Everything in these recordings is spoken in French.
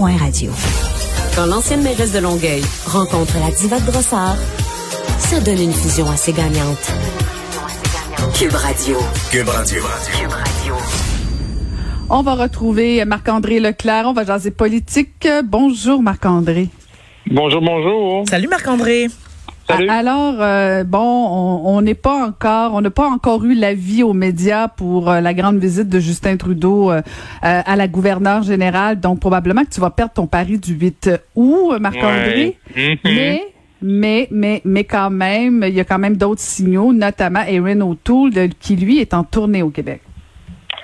cube.radio. Quand l'ancienne mairesse de Longueuil rencontre la diva de Brossard, ça donne une fusion assez gagnante. Cube Radio. Cube Radio. Cube Radio. On va retrouver Marc-André Leclerc. On va jaser politique. Bonjour, Marc-André. Bonjour, bonjour. Salut, Marc-André. Alors, euh, bon, on n'est pas encore, on n'a pas encore eu l'avis aux médias pour euh, la grande visite de Justin Trudeau euh, à la gouverneure générale. Donc, probablement que tu vas perdre ton pari du 8 août, Marc-André. Mhm. Mais mais, mais, mais quand même, il y a quand même d'autres signaux, notamment Erin O'Toole, qui lui est en tournée au Québec.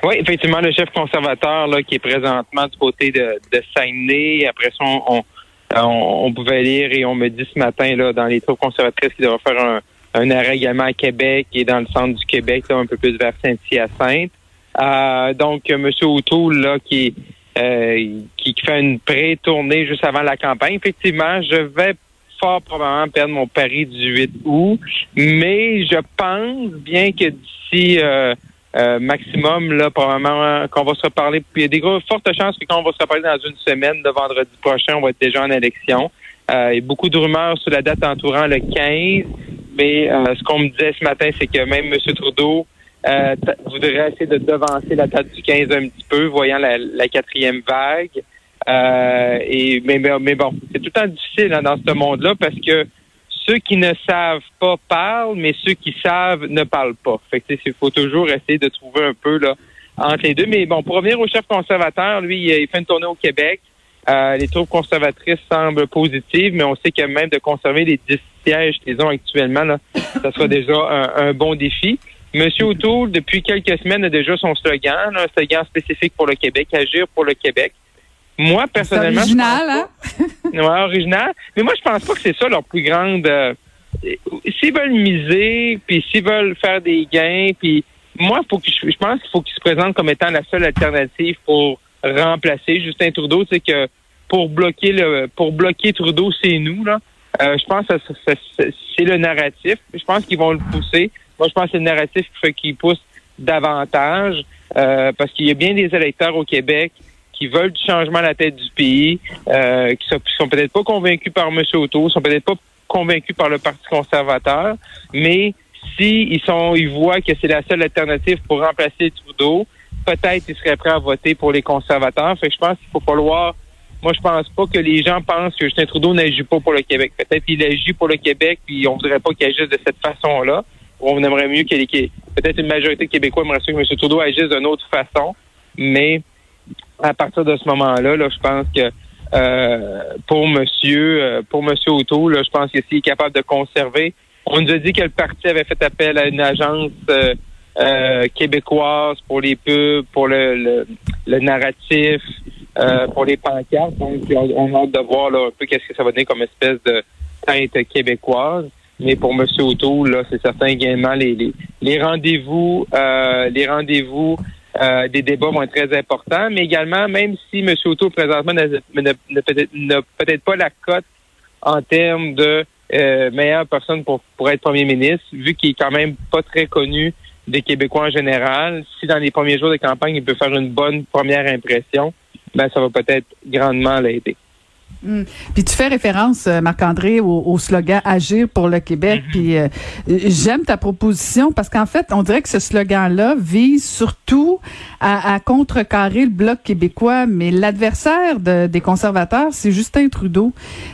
Oui, effectivement, le chef conservateur là, qui est présentement du côté de, de Saguenay. Après ça, on, on, pouvait lire et on me dit ce matin là dans les troupes conservatrices qu'il devrait faire un, un, arrêt également à Québec et dans le centre du Québec, là, un peu plus vers Saint-Hyacinthe. Euh, donc, M. O'Toole, là, qui, euh, qui fait une pré-tournée juste avant la campagne. Effectivement, je vais fort probablement perdre mon pari du 8 août, mais je pense bien que d'ici euh, euh, maximum, là, probablement qu'on va se reparler. Puis il y a des gros, fortes chances que quand on va se reparler dans une semaine, le vendredi prochain, on va être déjà en élection. Euh, il y a beaucoup de rumeurs sur la date entourant le 15, mais euh, ce qu'on me disait ce matin, c'est que même M. Trudeau euh, voudrait essayer de devancer la date du 15 un petit peu, voyant la, la quatrième vague. et mais, mais bon, c'est tout le temps difficile hein, dans ce monde-là parce que ceux qui ne savent pas parlent, mais ceux qui savent ne parlent pas. Fait que il faut toujours essayer de trouver un peu là entre les deux. Mais bon, pour revenir au chef conservateur, lui, il fait une tournée au Québec. Euh, les troupes conservatrices semblent positives, mais on sait que même de conserver les 10 sièges qu'ils ont actuellement, là, ça sera déjà un, bon défi. Monsieur O'Toole, depuis quelques semaines, a déjà son slogan, un slogan spécifique pour le Québec, agir pour le Québec. Moi, personnellement. original, hein? ouais, original. Mais moi, je pense pas que c'est ça leur plus grande. Euh, s'ils veulent miser, puis s'ils veulent faire des gains, puis moi, faut que je, pense qu'il faut qu'ils se présentent comme étant la seule alternative pour remplacer Justin Trudeau. C'est que pour bloquer le, pour bloquer Trudeau, c'est nous là. Euh, je pense que c'est le narratif. Je pense qu'ils vont le pousser. Moi, je pense que c'est le narratif qui fait qu'ils poussent davantage euh, parce qu'il y a bien des électeurs au Québec qui veulent du changement à la tête du pays, euh, qui sont, sont peut-être pas convaincus par M. Auto, sont peut-être pas convaincus par le Parti conservateur, mais s'ils ils sont, ils voient que c'est la seule alternative pour remplacer Trudeau, peut-être ils seraient prêts à voter pour les conservateurs. Fait que je pense qu'il faut falloir moi, je pense pas que les gens pensent que Justin Trudeau n'agit pas pour le Québec. Peut-être qu'il agit pour le Québec, puis on voudrait pas qu'il agisse de cette façon-là. On aimerait mieux que peut-être une majorité de Québécois aimerait que M. Trudeau agisse d'une autre façon. Mais à partir de ce moment-là, là, je pense que euh, pour Monsieur euh, pour Monsieur Auto, là, je pense que s'il est capable de conserver, on nous a dit que le parti avait fait appel à une agence euh, québécoise pour les pubs, pour le, le, narratif, pour les pancartes. Donc, on, a hâte de voir là, un peu qu'est-ce que ça va donner comme espèce de teinte québécoise. Mais pour M. Auto, là, c'est certain également les, les rendez-vous, les rendez-vous euh, des débats vont être très importants, mais également, même si M. Auto présentement n'a peut-être pas la cote en termes de euh, meilleure personne pour, pour être premier ministre, vu qu'il est quand même pas très connu des Québécois en général, si dans les premiers jours de campagne, il peut faire une bonne première impression, ben ça va peut-être grandement l'aider. Hmm. Puis tu fais référence, euh, Marc-André, au, slogan Agir pour le Québec. Mm-hmm. Puis euh, j'aime ta proposition parce qu'en fait, on dirait que ce slogan-là vise surtout à, contrecarrer le bloc québécois, mais l'adversaire des conservateurs, c'est Justin Trudeau.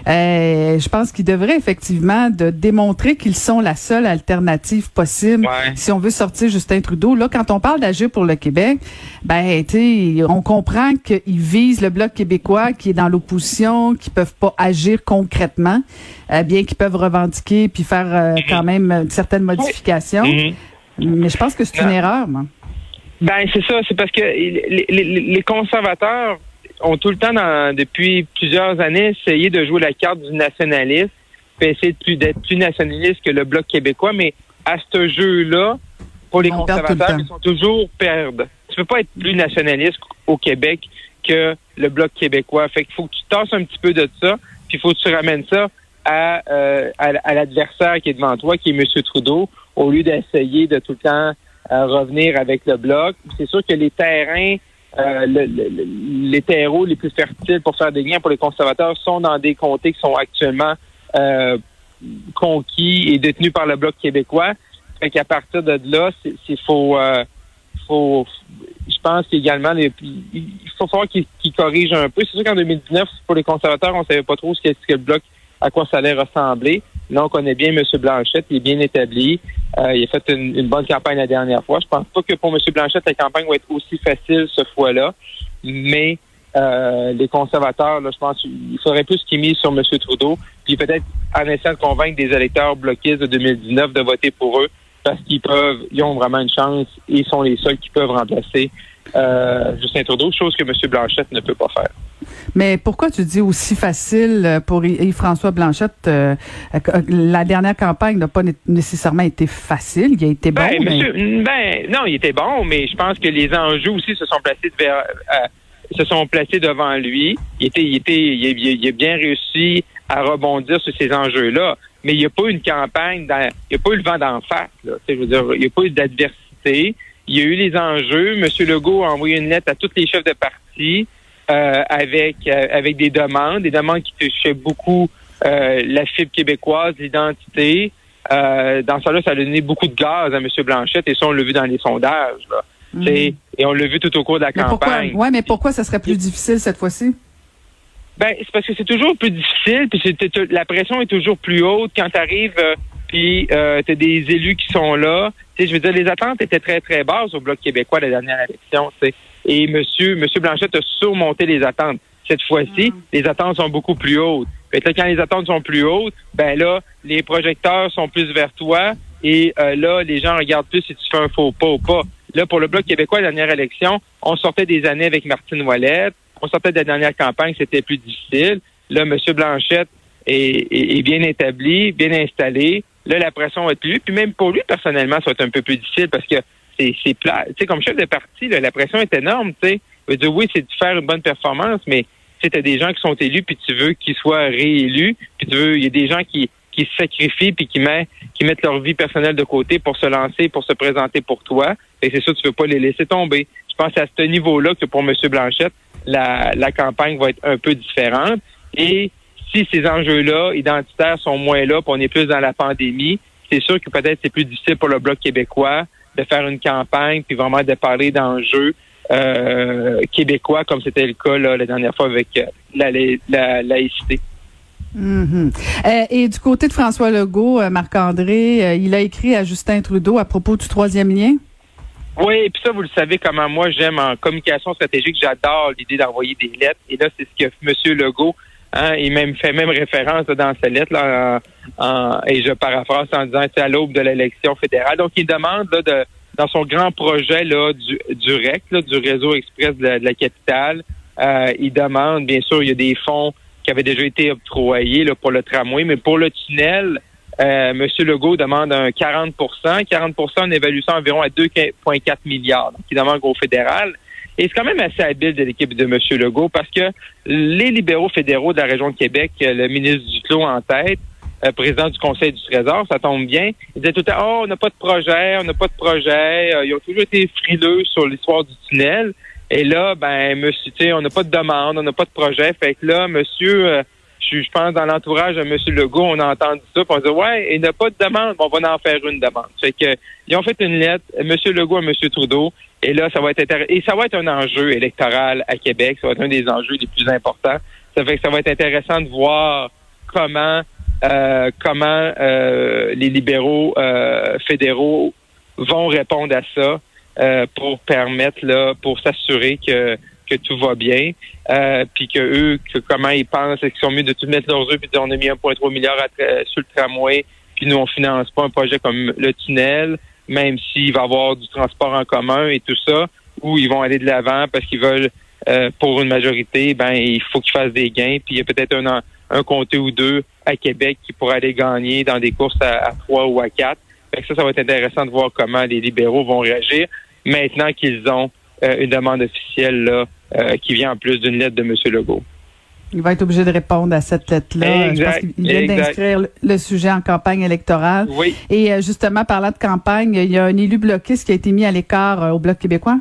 Euh, je pense qu'il devrait effectivement de démontrer qu'ils sont la seule alternative possible si on veut sortir Justin Trudeau. Là, quand on parle d'Agir pour le Québec, ben, tu on comprend qu'il vise le bloc québécois qui est dans l'opposition qui peuvent pas agir concrètement, euh, bien qu'ils peuvent revendiquer puis faire euh, mhm. quand même euh, certaines modifications. Mhm. Mais je pense que c'est une erreur, moi. Ben c'est ça, c'est parce que les, conservateurs ont tout le temps, depuis plusieurs années, essayé de jouer la carte du nationalisme, puis essayer d'être plus, nationaliste que le bloc québécois, mais à ce jeu-là, pour les conservateurs, ils sont toujours perdre. Tu peux pas être plus nationaliste au Québec que le Bloc québécois. Fait qu'il faut que tu tasses un petit peu de ça, puis il faut que tu ramènes ça à, euh, à, l'adversaire qui est devant toi, qui est M. Trudeau, au lieu d'essayer de tout le temps euh, revenir avec le Bloc. C'est sûr que les terrains euh, les terreaux les plus fertiles pour faire des gains pour les conservateurs sont dans des comtés qui sont actuellement euh, conquis et détenus par le Bloc québécois. Fait qu'à partir de là, c'est faut, euh, je pense qu'également, il faut falloir qu'ils corrigent un peu. C'est sûr qu'en 2019, pour les conservateurs, on savait pas trop ce que, ce que le Bloc, à quoi ça allait ressembler. Là, on connaît bien M. Blanchette, il est bien établi. Euh, il a fait une, bonne campagne la dernière fois. Je pense pas que pour M. Blanchette, la campagne va être aussi facile ce fois-là. Mais euh, les conservateurs, je pense qu'il faudrait plus qu'ils misent sur M. Trudeau, puis peut-être en essayant de convaincre des électeurs bloquistes de 2019 de voter pour eux, parce qu'ils peuvent, ils ont vraiment une chance et sont les seuls qui peuvent remplacer euh, Justin Trudeau, chose que M. Blanchette ne peut pas faire. Mais pourquoi tu dis aussi facile pour Yves-François Blanchette? Euh, la dernière campagne n'a pas nécessairement été facile. Il a été bon. Ben, ben, non, il était bon, mais je pense que les enjeux aussi se sont placés euh, se sont placés devant lui. Il était, il était, il a, bien réussi à rebondir sur ces enjeux-là. Mais il n'y a pas eu une campagne, il n'y a pas eu le vent d'en face. Là. Je veux dire, il n'y a pas eu d'adversité. Il y a eu les enjeux. M. Legault a envoyé une lettre à tous les chefs de parti euh, avec euh, avec des demandes, des demandes qui touchaient beaucoup euh, la fibre québécoise, l'identité. dans ça là, ça a donné beaucoup de gaz à M. Blanchette et ça, on l'a vu dans les sondages. Et on l'a vu tout au cours de la campagne. Oui, mais pourquoi ça serait plus difficile cette fois-ci? Ben, c'est parce que c'est toujours plus difficile, puis la pression est toujours plus haute quand tu arrives, puis euh, tu as des élus qui sont là. je veux dire, les attentes étaient très, très basses au Bloc québécois la dernière élection. Et monsieur, monsieur Blanchette a surmonté les attentes. Cette fois-ci, mm. les attentes sont beaucoup plus hautes. Fait là, quand les attentes sont plus hautes, ben là, les projecteurs sont plus vers toi. Et euh, là, les gens regardent plus si tu fais un faux pas ou pas. Là, pour le Bloc québécois, la dernière élection, on sortait des années avec Martine Ouellette. On sortait de la dernière campagne, c'était plus difficile. Là, M. Blanchette est, bien établi, bien installé. Là, la pression être plus. Puis même pour lui, personnellement, ça va être un peu plus difficile parce que c'est plat. Tu sais, comme chef de parti, la pression est énorme, tu sais. dire, oui, c'est de faire une bonne performance, mais tu as des gens qui sont élus, puis tu veux qu'ils soient réélus, puis tu veux, il y a des gens qui, qui se sacrifient, puis qui, met, qui mettent leur vie personnelle de côté pour se lancer, pour se présenter pour toi. Et c'est sûr, tu veux pas les laisser tomber. Je pense à ce niveau-là que pour M. Blanchette, la, la campagne va être un peu différente. Et si ces enjeux-là identitaires sont moins là, puis on est plus dans la pandémie, c'est sûr que peut-être c'est plus difficile pour le Bloc québécois de faire une campagne, puis vraiment de parler d'enjeux euh, québécois, comme c'était le cas la dernière fois avec euh, la, laïcité. Mm-hmm. Euh, et du côté de François Legault, Marc-André, il a écrit à Justin Trudeau à propos du troisième lien. Oui, et puis ça, vous le savez comment moi j'aime en communication stratégique, j'adore l'idée d'envoyer des lettres. Et là, c'est ce que M. Legault Hein, il même fait même référence dans sa lettre, là, et je paraphrase en disant c'est à l'aube de l'élection fédérale. Donc, il demande là, de, dans son grand projet là, du, REC, du réseau express de la, capitale, euh, il demande, bien sûr, il y a des fonds qui avaient déjà été octroyés là, pour le tramway, mais pour le tunnel, euh, M. Legault demande un 40% 40 on évalue ça environ à 2,4 milliards. Il demande au fédéral. Et c'est quand même assez habile de l'équipe de M. Legault parce que les libéraux fédéraux de la région de Québec, euh, le ministre Duclos en tête, euh, président du Conseil du Trésor, ça tombe bien. Il disait tout à oh, on n'a pas de projet, on n'a pas de projet. Euh, ils ont toujours été frileux sur l'histoire du tunnel. Et là, ben, monsieur, tu on n'a pas de demande, on n'a pas de projet. Fait que là, monsieur, je, pense dans l'entourage de M. Legault, on a entendu ça, puis on dit ouais, il n'a pas de demande, on va en faire une demande. Fait que ils ont fait une lettre, M. Legault à M. Trudeau, et là, ça va être et ça va être un enjeu électoral à Québec, ça va être un des enjeux les plus importants. Ça fait que ça va être intéressant de voir comment euh, comment euh, les libéraux euh, fédéraux vont répondre à ça euh, pour permettre là, pour s'assurer que que tout va bien, euh, puis que eux, que comment ils pensent, qu'ils sont mieux de tout mettre leurs œufs, puis on a mis 1,3 milliard à euh, sur le tramway, puis nous on finance pas un projet comme le tunnel, même s'il va y avoir du transport en commun et tout ça, ou ils vont aller de l'avant parce qu'ils veulent euh, pour une majorité, ben il faut qu'ils fassent des gains, puis il y a peut-être un, un comté ou deux à Québec qui pourraient aller gagner dans des courses à, trois ou à quatre ça, ça va être intéressant de voir comment les libéraux vont réagir maintenant qu'ils ont euh, une demande officielle là, euh, qui vient en plus d'une lettre de M. Legault. Il va être obligé de répondre à cette lettre-là. Je pense qu'il vient d'inscrire le sujet en campagne électorale. Oui. Et euh, justement, parlant de campagne, il y a un élu bloquiste qui a été mis à l'écart au Bloc québécois.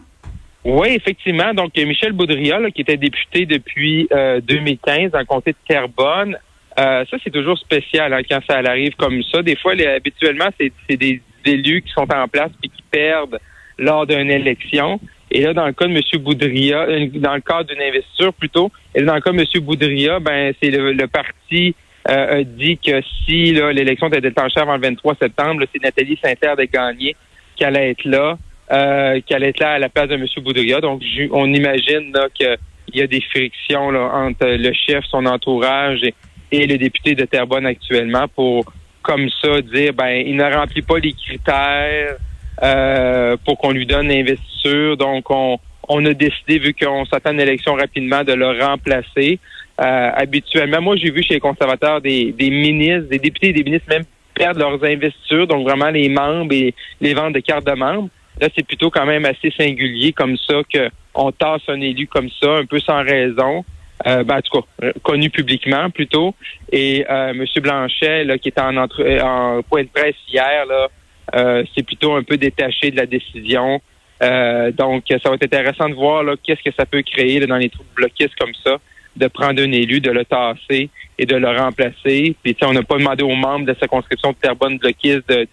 Oui, effectivement. Donc, Michel Boudria, qui était député depuis 2015 dans le comté de Terrebonne, ça, c'est toujours spécial hein, quand ça arrive comme ça. Des fois, habituellement, c'est des élus qui sont en place et qui perdent lors d'une élection. Et là, dans le cas de M. Boudria, euh, dans le cadre d'une investiture plutôt, et dans le cas de M. Boudria, ben c'est le, parti euh, dit que si l'élection était déclenchée avant le 23 septembre, c'est Nathalie Saint-Terre de gagner qui allait être là, euh, qui allait être là à la place de M. Boudria. Donc, on imagine qu'il y a des frictions entre le chef, son entourage et, et le député de Terrebonne actuellement pour, comme ça, dire ben il ne remplit pas les critères euh, pour qu'on lui donne l'investiture. Donc, on, on a décidé, vu qu'on s'attend à une élection rapidement, de le remplacer. Euh, habituellement, moi, j'ai vu chez les conservateurs des, des ministres, des députés et des ministres même perdre leurs investitures, donc vraiment les membres et les ventes de cartes de membres. Là, c'est plutôt quand même assez singulier comme ça qu'on tasse un élu comme ça, un peu sans raison. Euh, ben, en tout cas, connu publiquement plutôt. Et euh, M. Blanchet, là, qui était en, entre, en point de presse hier, là, euh, c'est plutôt un peu détaché de la décision. Euh, donc, ça va être intéressant de voir qu'est-ce que ça peut créer dans les troupes bloquistes comme ça, de prendre un élu, de le tasser et de le remplacer. Puis, on n'a pas demandé aux membres de sa conscription de Terrebonne bloquiste de,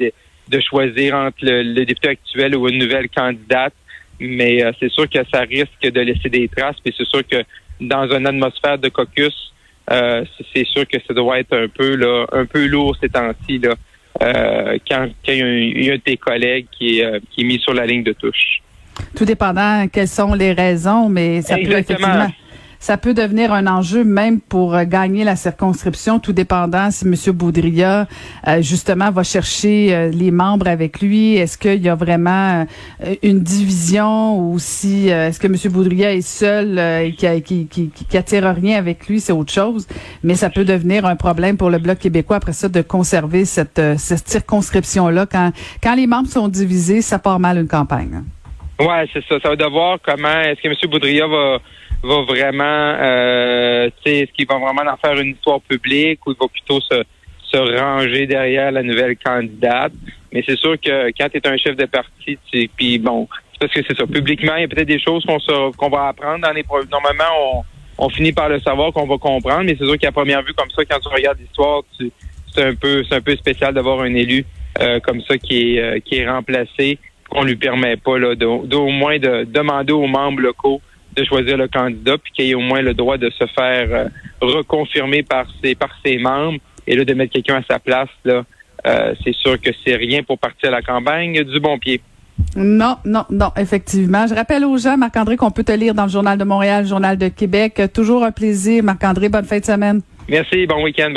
de, choisir entre le, député actuel ou une nouvelle candidate. Mais euh, c'est sûr que ça risque de laisser des traces. Puis c'est sûr que dans une atmosphère de caucus, c'est sûr que ça doit être un peu là, un peu lourd ces temps-ci là. Euh, quand, il, y a un, de tes collègues qui est, euh, qui est mis sur la ligne de touche. Tout dépendant quelles sont les raisons, mais ça peut effectivement ça peut devenir un enjeu même pour euh, gagner la circonscription, tout dépendant si M. Boudria, justement, va chercher les membres avec lui. Est-ce qu'il y a vraiment une division ou si est-ce que M. Boudria est seul et qui, qui, qui, qui, attire rien avec lui, c'est autre chose. Mais ça peut devenir un problème pour le Bloc québécois après ça de conserver cette, cette circonscription-là. Quand, quand les membres sont divisés, ça part mal une campagne. Ouais, c'est ça. Ça va devoir comment est-ce que M. Boudria va va vraiment, euh, est-ce qu'il va vraiment en faire une histoire publique ou il va plutôt se, se ranger derrière la nouvelle candidate? Mais c'est sûr que quand tu es un chef de parti, puis bon, c'est parce que c'est ça. Publiquement, il y a peut-être des choses qu'on qu'on va apprendre dans les normalement on, on finit par le savoir qu'on va comprendre, mais c'est sûr qu'à première vue comme ça, quand tu regardes l'histoire, c'est un peu c'est un peu spécial d'avoir un élu euh, comme ça qui est euh, qui est remplacé, qu'on lui permet pas là, d'au moins de demander aux membres locaux de choisir le candidat, puis qu'il ait au moins le droit de se faire euh, reconfirmer par ses par ses membres, et là de mettre quelqu'un à sa place là, euh, c'est sûr que c'est rien pour partir à la campagne du bon pied. Non, non, non, effectivement. Je rappelle aux gens, Marc-André, qu'on peut te lire dans le Journal de Montréal, le Journal de Québec. Toujours un plaisir, Marc-André. Bonne fin de semaine. Merci, bon week-end.